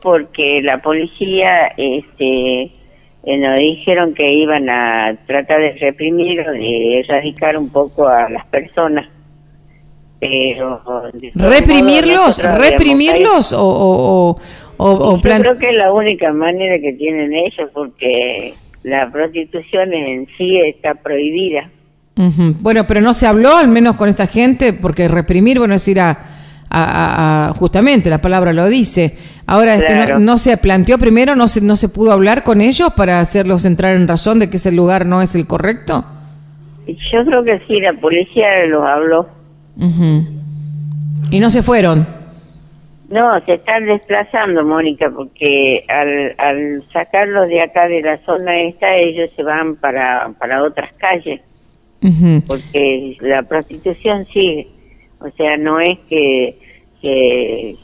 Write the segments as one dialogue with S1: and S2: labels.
S1: porque la policía este eh, nos dijeron que iban a tratar de reprimir o de erradicar un poco a las personas pero
S2: reprimirlos reprimirlos o, o, o,
S1: yo creo que es la única manera que tienen ellos porque la prostitución en sí está prohibida.
S2: Bueno pero no se habló al menos con esta gente porque reprimir bueno es ir a a, justamente la palabra lo dice. Ahora, este, no, se planteó primero, no se, no se pudo hablar con ellos para hacerlos entrar en razón de que ese lugar no es el correcto.
S1: Yo creo que sí, la policía los habló.
S2: ¿Y no se fueron?
S1: No, se están desplazando, Mónica, porque al, al sacarlos de acá de la zona esta, ellos se van para, para otras calles. Porque la prostitución sigue. O sea, no es que que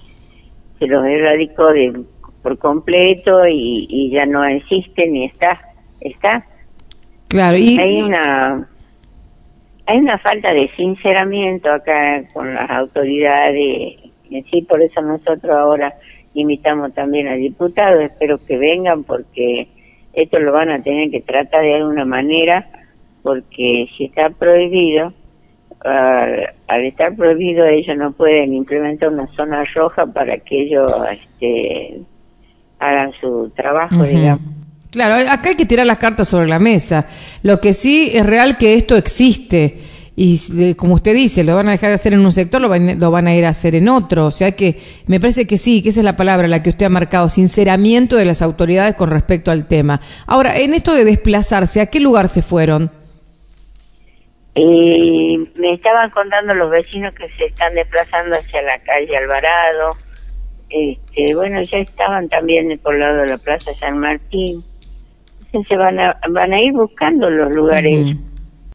S1: se los erradicó de, por completo y, ya no existe ni está. ¿Está?
S2: Claro, y...
S1: Hay una... Hay una falta de sinceramiento acá con las autoridades en sí, por eso nosotros ahora invitamos también al diputado, espero que vengan porque esto lo van a tener que tratar de alguna manera, porque si está prohibido, al, estar prohibido ellos no pueden implementar una zona roja para que ellos este, hagan su trabajo, digamos.
S2: Claro, acá hay que tirar las cartas sobre la mesa. Lo que sí es real que esto existe y como usted dice, lo van a dejar de hacer en un sector, lo van, lo van a ir a hacer en otro. O sea que me parece que sí, que esa es la palabra la que usted ha marcado, sinceramiento de las autoridades con respecto al tema. Ahora, en esto de desplazarse, ¿a qué lugar se fueron?
S1: Y me estaban contando los vecinos que se están desplazando hacia la calle Alvarado. Este, bueno, ya estaban también por el lado de la Plaza San Martín. Entonces se van a, van a ir buscando los lugares.